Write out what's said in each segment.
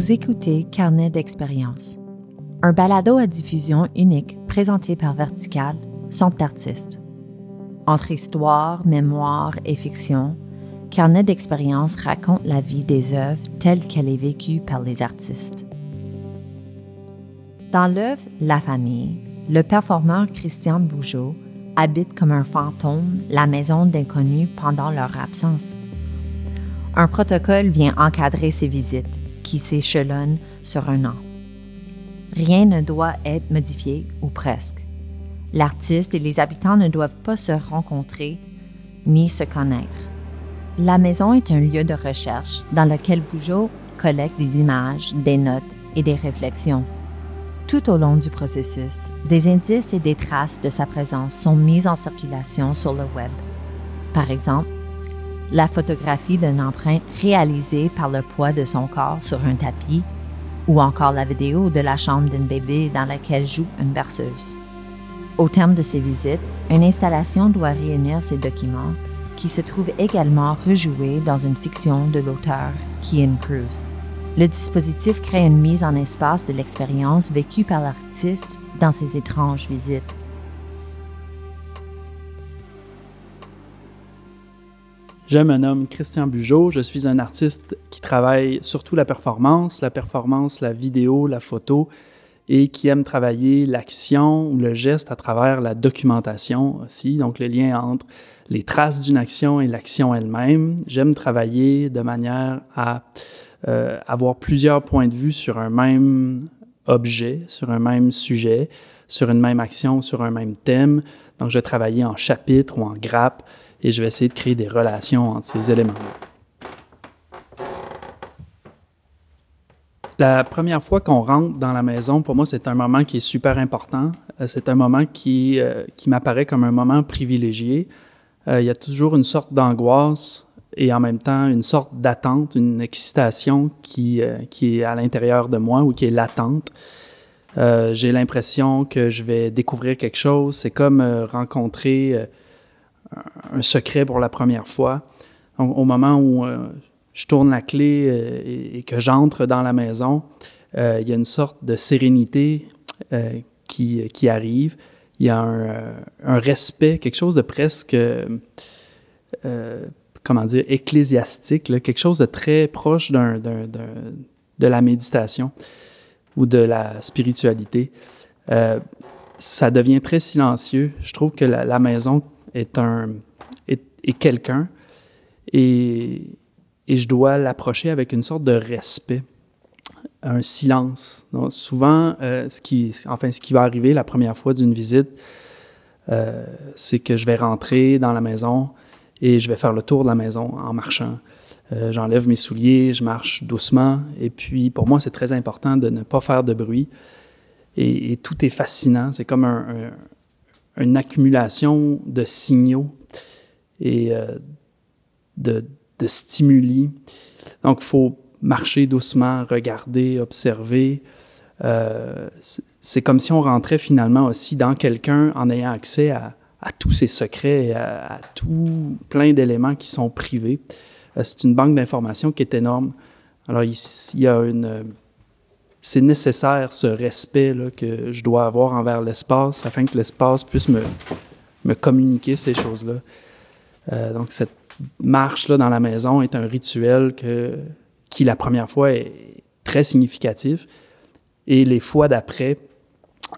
Vous écoutez Carnet d'expérience, un balado à diffusion unique présenté par Vertical, Centre d'artistes. Entre histoire, mémoire et fiction, Carnet d'expérience raconte la vie des œuvres telle qu'elle est vécue par les artistes. Dans l'œuvre La famille, le performeur Christian Bougeot habite comme un fantôme la maison d'inconnus pendant leur absence. Un protocole vient encadrer ces visites qui s'échelonnent sur un an. Rien ne doit être modifié ou presque. L'artiste et les habitants ne doivent pas se rencontrer ni se connaître. La maison est un lieu de recherche dans lequel Bougeot collecte des images, des notes et des réflexions. Tout au long du processus, des indices et des traces de sa présence sont mis en circulation sur le web. Par exemple, la photographie d'une empreinte réalisée par le poids de son corps sur un tapis, ou encore la vidéo de la chambre d'une bébé dans laquelle joue une berceuse. Au terme de ces visites, une installation doit réunir ces documents qui se trouvent également rejoués dans une fiction de l'auteur Kian Cruz. Le dispositif crée une mise en espace de l'expérience vécue par l'artiste dans ces étranges visites. Je me nomme Christian Bugeaud. Je suis un artiste qui travaille surtout la performance, la performance, la vidéo, la photo et qui aime travailler l'action ou le geste à travers la documentation aussi, donc le lien entre les traces d'une action et l'action elle-même. J'aime travailler de manière à euh, avoir plusieurs points de vue sur un même objet, sur un même sujet, sur une même action, sur un même thème. Donc, je vais travailler en chapitre ou en grappe et je vais essayer de créer des relations entre ces éléments-là. La première fois qu'on rentre dans la maison, pour moi, c'est un moment qui est super important. Euh, c'est un moment qui, euh, qui m'apparaît comme un moment privilégié. Euh, il y a toujours une sorte d'angoisse et en même temps une sorte d'attente, une excitation qui, qui est à l'intérieur de moi ou qui est latente. J'ai l'impression que je vais découvrir quelque chose. C'est comme rencontrer un secret pour la première fois. au moment où euh, je tourne la clé euh, et, que j'entre dans la maison, euh, il y a une sorte de sérénité qui, qui, arrive. Il y a un, respect, quelque chose de presque, comment dire, ecclésiastique, quelque chose de très proche de la méditation ou de la spiritualité. ça devient très silencieux. Je trouve que la maison est un est, quelqu'un et, et je dois l'approcher avec une sorte de respect, un silence. Souvent, euh, ce qui, enfin, ce qui va arriver la première fois d'une visite, euh, c'est que je vais rentrer dans la maison et je vais faire le tour de la maison en marchant. Euh, j'enlève mes souliers, je marche doucement. Et puis, pour moi, c'est très important de ne pas faire de bruit. Et, tout est fascinant. C'est comme un, une accumulation de signaux et euh, de, de, stimuli. Donc, il faut marcher doucement, regarder, observer. Euh, c'est comme si on rentrait finalement aussi dans quelqu'un en ayant accès à, tous ses secrets, à, à tout plein d'éléments qui sont privés. Euh, c'est une banque d'informations qui est énorme. Alors, il y a une c'est nécessaire ce respect que je dois avoir envers l'espace afin que l'espace puisse me, me communiquer ces choses-là. Euh, donc cette marche-là dans la maison est un rituel qui, la première fois, est très significatif et les fois d'après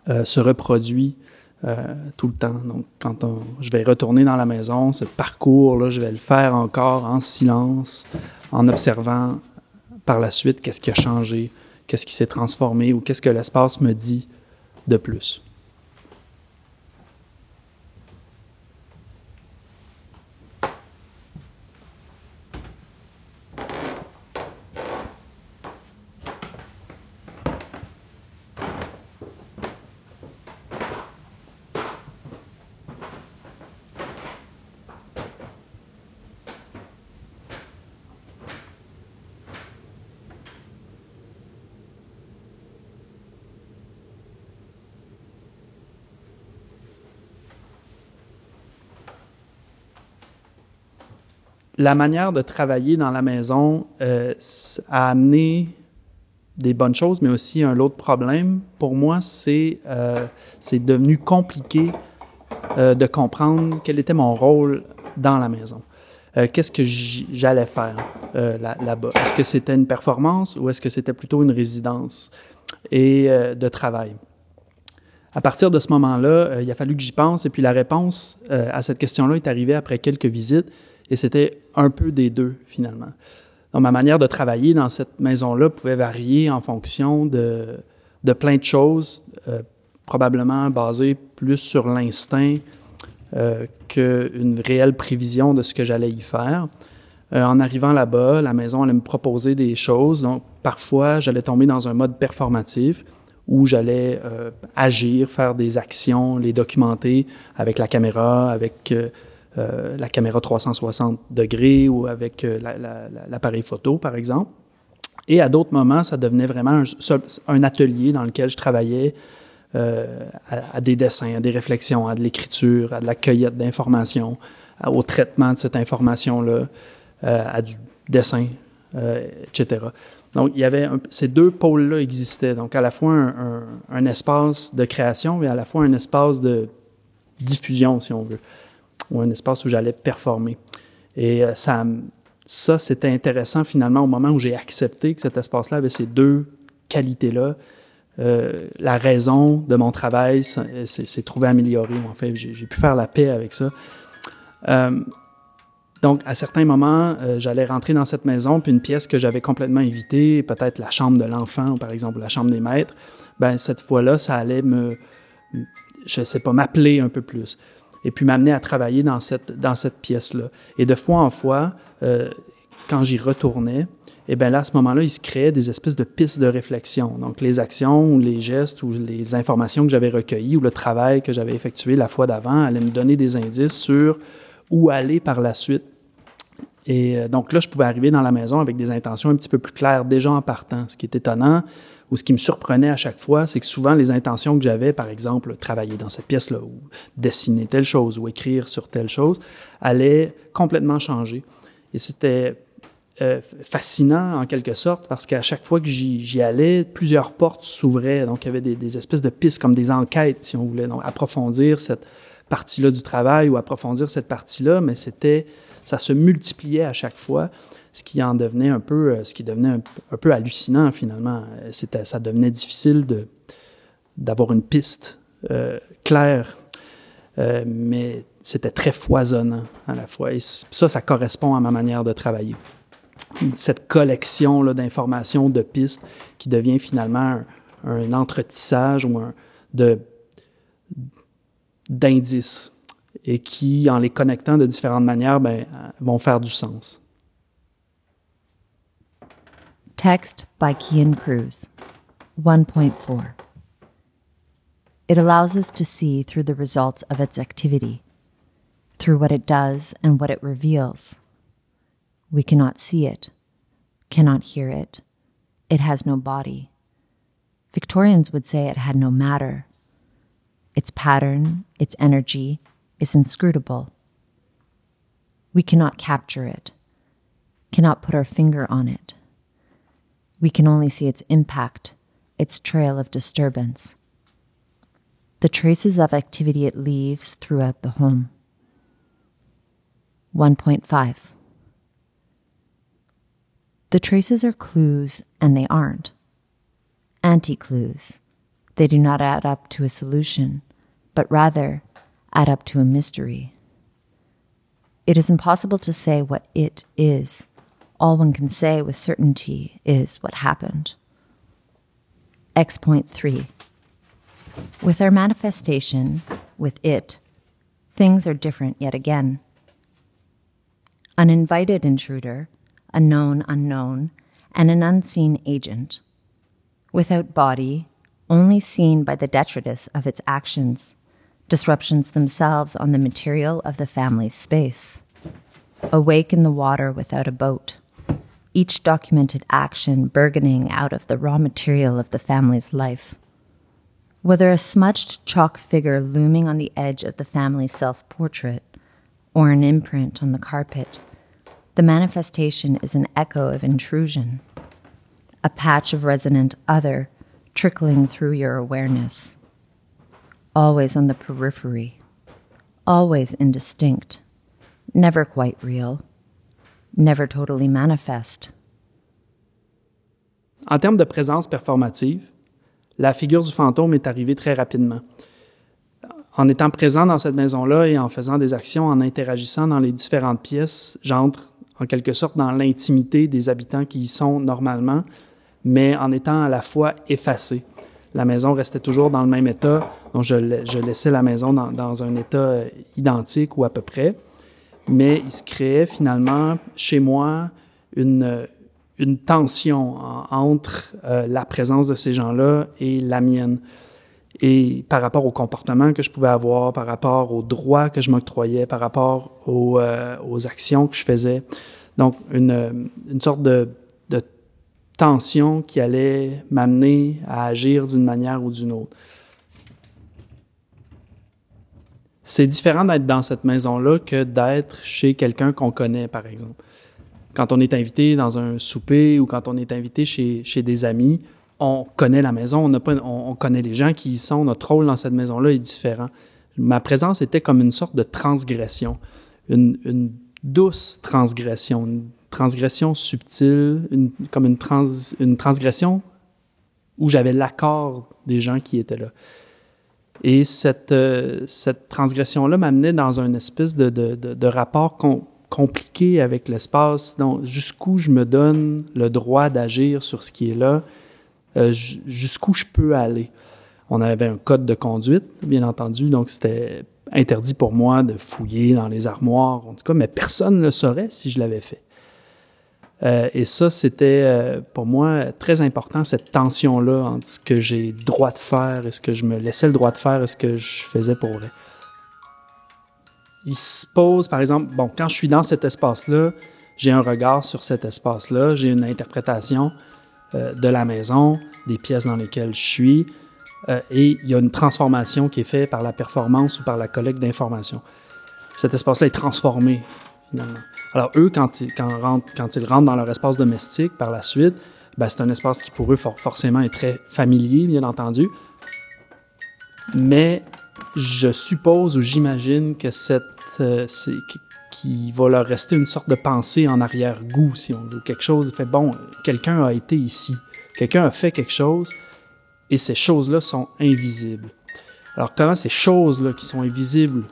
euh, se reproduit euh, tout le temps. Donc quand je vais retourner dans la maison, ce parcours-là, je vais le faire encore en silence, en observant par la suite qu'est-ce qui a changé, qu'est-ce qui s'est transformé ou qu'est-ce que l'espace me dit de plus. La manière de travailler dans la maison euh, a amené des bonnes choses, mais aussi un autre problème. Pour moi, c'est euh, devenu compliqué euh, de comprendre quel était mon rôle dans la maison. Qu'est-ce que j'allais faire là-bas? est-ce que c'était une performance ou est-ce que c'était plutôt une résidence et de travail? À partir de ce moment-là, il a fallu que j'y pense et puis la réponse à cette question-là est arrivée après quelques visites et c'était un peu des deux finalement. Donc, ma manière de travailler dans cette maison-là pouvait varier en fonction de, plein de choses, euh, probablement basées plus sur l'instinct euh, qu'une réelle prévision de ce que j'allais y faire. Euh, en arrivant là-bas, la maison allait me proposer des choses. Donc, parfois, j'allais tomber dans un mode performatif où j'allais agir, faire des actions, les documenter avec la caméra, avec euh, la caméra 360 degrés ou avec euh, l'appareil photo, par exemple. Et à d'autres moments, ça devenait vraiment un, atelier dans lequel je travaillais euh, à, des dessins, à des réflexions, à de l'écriture, à de la cueillette d'informations, au traitement de cette information-là, à du dessin, etc. Donc, il y avait ces deux pôles-là existaient. Donc, à la fois un, espace de création, mais à la fois un espace de diffusion, si on veut ou un espace où j'allais performer. Et euh, ça, ça c'était intéressant finalement au moment où j'ai accepté que cet espace-là avait ces deux qualités-là. Euh, la raison de mon travail s'est trouvée améliorée. En fait, j'ai pu faire la paix avec ça. Euh, donc, à certains moments, euh, j'allais rentrer dans cette maison, puis une pièce que j'avais complètement évitée, peut-être la chambre de l'enfant, par exemple, la chambre des maîtres, ben cette fois-là, ça allait me, je sais pas, m'appeler un peu plus et puis m'amener à travailler dans cette, pièce-là. Et de fois en fois, euh, quand j'y retournais, et eh bien là, à ce moment-là, il se créait des espèces de pistes de réflexion. Donc, les actions, ou les gestes, ou les informations que j'avais recueillies, ou le travail que j'avais effectué la fois d'avant allaient me donner des indices sur où aller par la suite. Et euh, donc là, je pouvais arriver dans la maison avec des intentions un petit peu plus claires déjà en partant, ce qui est étonnant, ou ce qui me surprenait à chaque fois, c'est que souvent les intentions que j'avais, par exemple, travailler dans cette pièce-là, ou dessiner telle chose, ou écrire sur telle chose, allaient complètement changer. Et c'était euh, fascinant en quelque sorte parce qu'à chaque fois que j'y allais, plusieurs portes s'ouvraient. Donc il y avait des, espèces de pistes comme des enquêtes, si on voulait, donc approfondir cette partie-là du travail ou approfondir cette partie-là, mais c'était, ça se multipliait à chaque fois ce qui en devenait un peu, euh, ce qui devenait un, peu hallucinant finalement. C'était, ça devenait difficile de, d'avoir une piste euh, claire, euh, mais c'était très foisonnant à la fois. Et ça, ça correspond à ma manière de travailler. Cette collection là, d'informations, de pistes, qui devient finalement un, entretissage ou un, d'indices et qui, en les connectant de différentes manières, ben, vont faire du sens. Text by Kian Cruz 1.4 It allows us to see through the results of its activity, through what it does and what it reveals. We cannot see it, cannot hear it. It has no body. Victorians would say it had no matter. Its pattern, its energy, is inscrutable. We cannot capture it, cannot put our finger on it we can only see its impact, its trail of disturbance, the traces of activity it leaves throughout the home. 1.5 The traces are clues and they aren't. Anti clues. They do not add up to a solution, but rather add up to a mystery. It is impossible to say what it is all one can say with certainty is what happened. X point three. With our manifestation, with it, things are different yet again. An invited intruder, a known unknown, and an unseen agent. Without body, only seen by the detritus of its actions, disruptions themselves on the material of the family's space. Awake in the water without a boat each documented action burgeoning out of the raw material of the family's life. Whether a smudged chalk figure looming on the edge of the family self portrait, or an imprint on the carpet, the manifestation is an echo of intrusion. a patch of resonant other trickling through your awareness, always on the periphery, always indistinct, never quite real, never totally manifest. En termes de présence performative, la figure du fantôme est arrivée très rapidement. En étant présent dans cette maison-là et en faisant des actions, en interagissant dans les différentes pièces, j'entre en quelque sorte dans l'intimité des habitants qui y sont normalement, mais en étant à la fois effacé. La maison restait toujours dans le même état, donc je, laissais la maison dans, un état euh, identique ou à peu près, mais il se créait finalement chez moi une, tension entre euh, la présence de ces gens-là et la mienne. Et par rapport au comportement que je pouvais avoir, par rapport aux droits que je m'octroyais, par rapport aux, euh, actions que je faisais. Donc, une, sorte de tension qui allait m'amener à agir d'une manière ou d'une autre. C'est différent d'être dans cette maison-là que d'être chez quelqu'un qu'on connaît, par exemple. Quand on est invité dans un souper ou quand on est invité chez, chez des amis, on connaît la maison, on, pas, on, connaît les gens qui y sont, notre rôle dans cette maison-là est différent. Ma présence était comme une sorte de transgression, une, une douce transgression, une transgression subtile, une, comme une, trans, une transgression où j'avais l'accord des gens qui étaient là. Et cette, euh, cette transgression-là m'amenait dans une espèce de, de, de, de rapport compliqué avec l'espace. Donc, jusqu'où je me donne le droit d'agir sur ce qui est là, euh, jusqu'où je peux aller. On avait un code de conduite, bien entendu, donc c'était interdit pour moi de fouiller dans les armoires, en tout cas, mais personne ne le saurait si je l'avais fait. Euh, et ça, c'était euh, pour moi très important, cette tension-là entre ce que j'ai droit de faire et ce que je me laissais le droit de faire et ce que je faisais pour vrai il se pose, par exemple, bon, quand je suis dans cet espace-là, j'ai un regard sur cet espace-là, j'ai une interprétation euh, de la maison, des pièces dans lesquelles je suis, et il y a une transformation qui est faite par la performance ou par la collecte d'informations. Cet espace-là est transformé, finalement. Alors, eux, quand ils, rentrent, quand ils dans leur espace domestique par la suite, ben, c'est un espace qui, pour eux, forcément est très familier, bien entendu. Mais je suppose ou j'imagine que cette euh, qui va leur rester une sorte de pensée en arrière-goût, si on veut. Quelque chose fait bon, quelqu'un a été ici, quelqu'un a fait quelque chose, et ces choses-là sont invisibles. Alors comment ces choses-là qui sont invisibles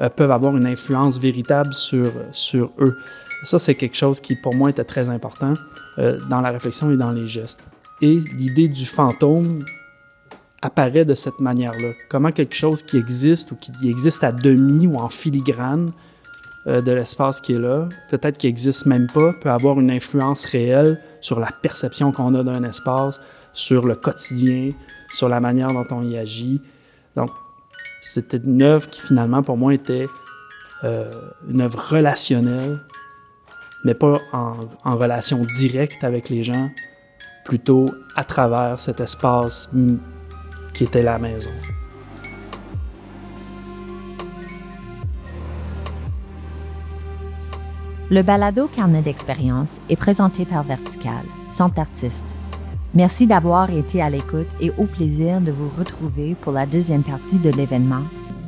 euh, peuvent avoir une influence véritable sur, sur eux? Ça, c'est quelque chose qui, pour moi, était très important euh, dans la réflexion et dans les gestes. Et l'idée du fantôme apparaît de cette manière-là. Comment quelque chose qui existe ou qui existe à demi ou en filigrane euh, de l'espace qui est là, peut-être qui n'existe même pas, peut avoir une influence réelle sur la perception qu'on a d'un espace, sur le quotidien, sur la manière dont on y agit. Donc, c'était une œuvre qui finalement pour moi était euh, une œuvre relationnelle, mais pas en, relation directe avec les gens, plutôt à travers cet espace qui était la maison. Le balado Carnet d'expérience est présenté par Vertical, son artiste. Merci d'avoir été à l'écoute et au plaisir de vous retrouver pour la deuxième partie de l'événement,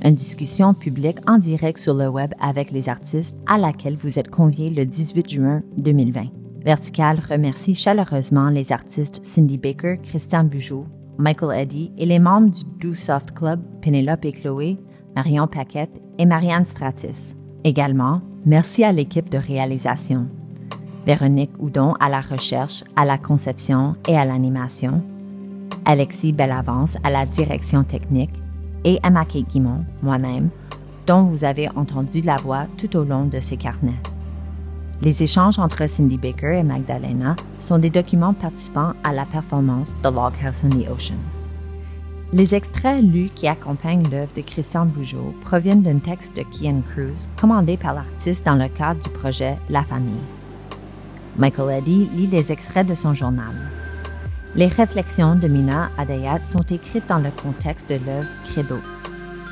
une discussion publique en direct sur le web avec les artistes à laquelle vous êtes conviés le 18 juin 2020. Vertical remercie chaleureusement les artistes Cindy Baker, Christian Bugeaud, Michael Eddy et les membres du Do Soft Club, Pénélope et Chloé, Marion Paquette et Marianne Stratis. Également, merci à l'équipe de réalisation. Véronique Houdon à la recherche, à la conception et à l'animation. Alexis Bellavance à la direction technique et Emma Kate Guimont, moi-même, dont vous avez entendu la voix tout au long de ces carnets. Les échanges entre Cindy Baker et Magdalena sont des documents participants à la performance The Log House in the Ocean. Les extraits lus qui accompagnent l'œuvre de Christian Bougeot proviennent d'un texte de Kian Cruz commandé par l'artiste dans le cadre du projet La Famille. Michael Eddy lit les extraits de son journal. Les réflexions de Mina Adayat sont écrites dans le contexte de l'œuvre Credo.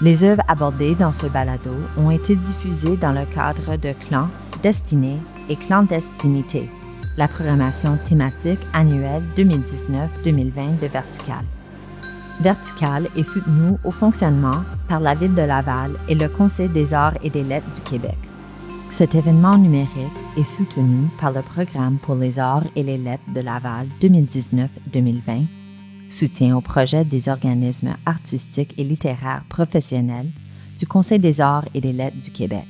Les œuvres abordées dans ce balado ont été diffusées dans le cadre de Clan, Destinée et clandestinité, la programmation thématique annuelle 2019-2020 de Vertical. Vertical est soutenu au fonctionnement par la Ville de Laval et le Conseil des arts et des lettres du Québec. Cet événement numérique est soutenu par le Programme pour les arts et les lettres de Laval 2019-2020, soutien au projet des organismes artistiques et littéraires professionnels du Conseil des arts et des lettres du Québec.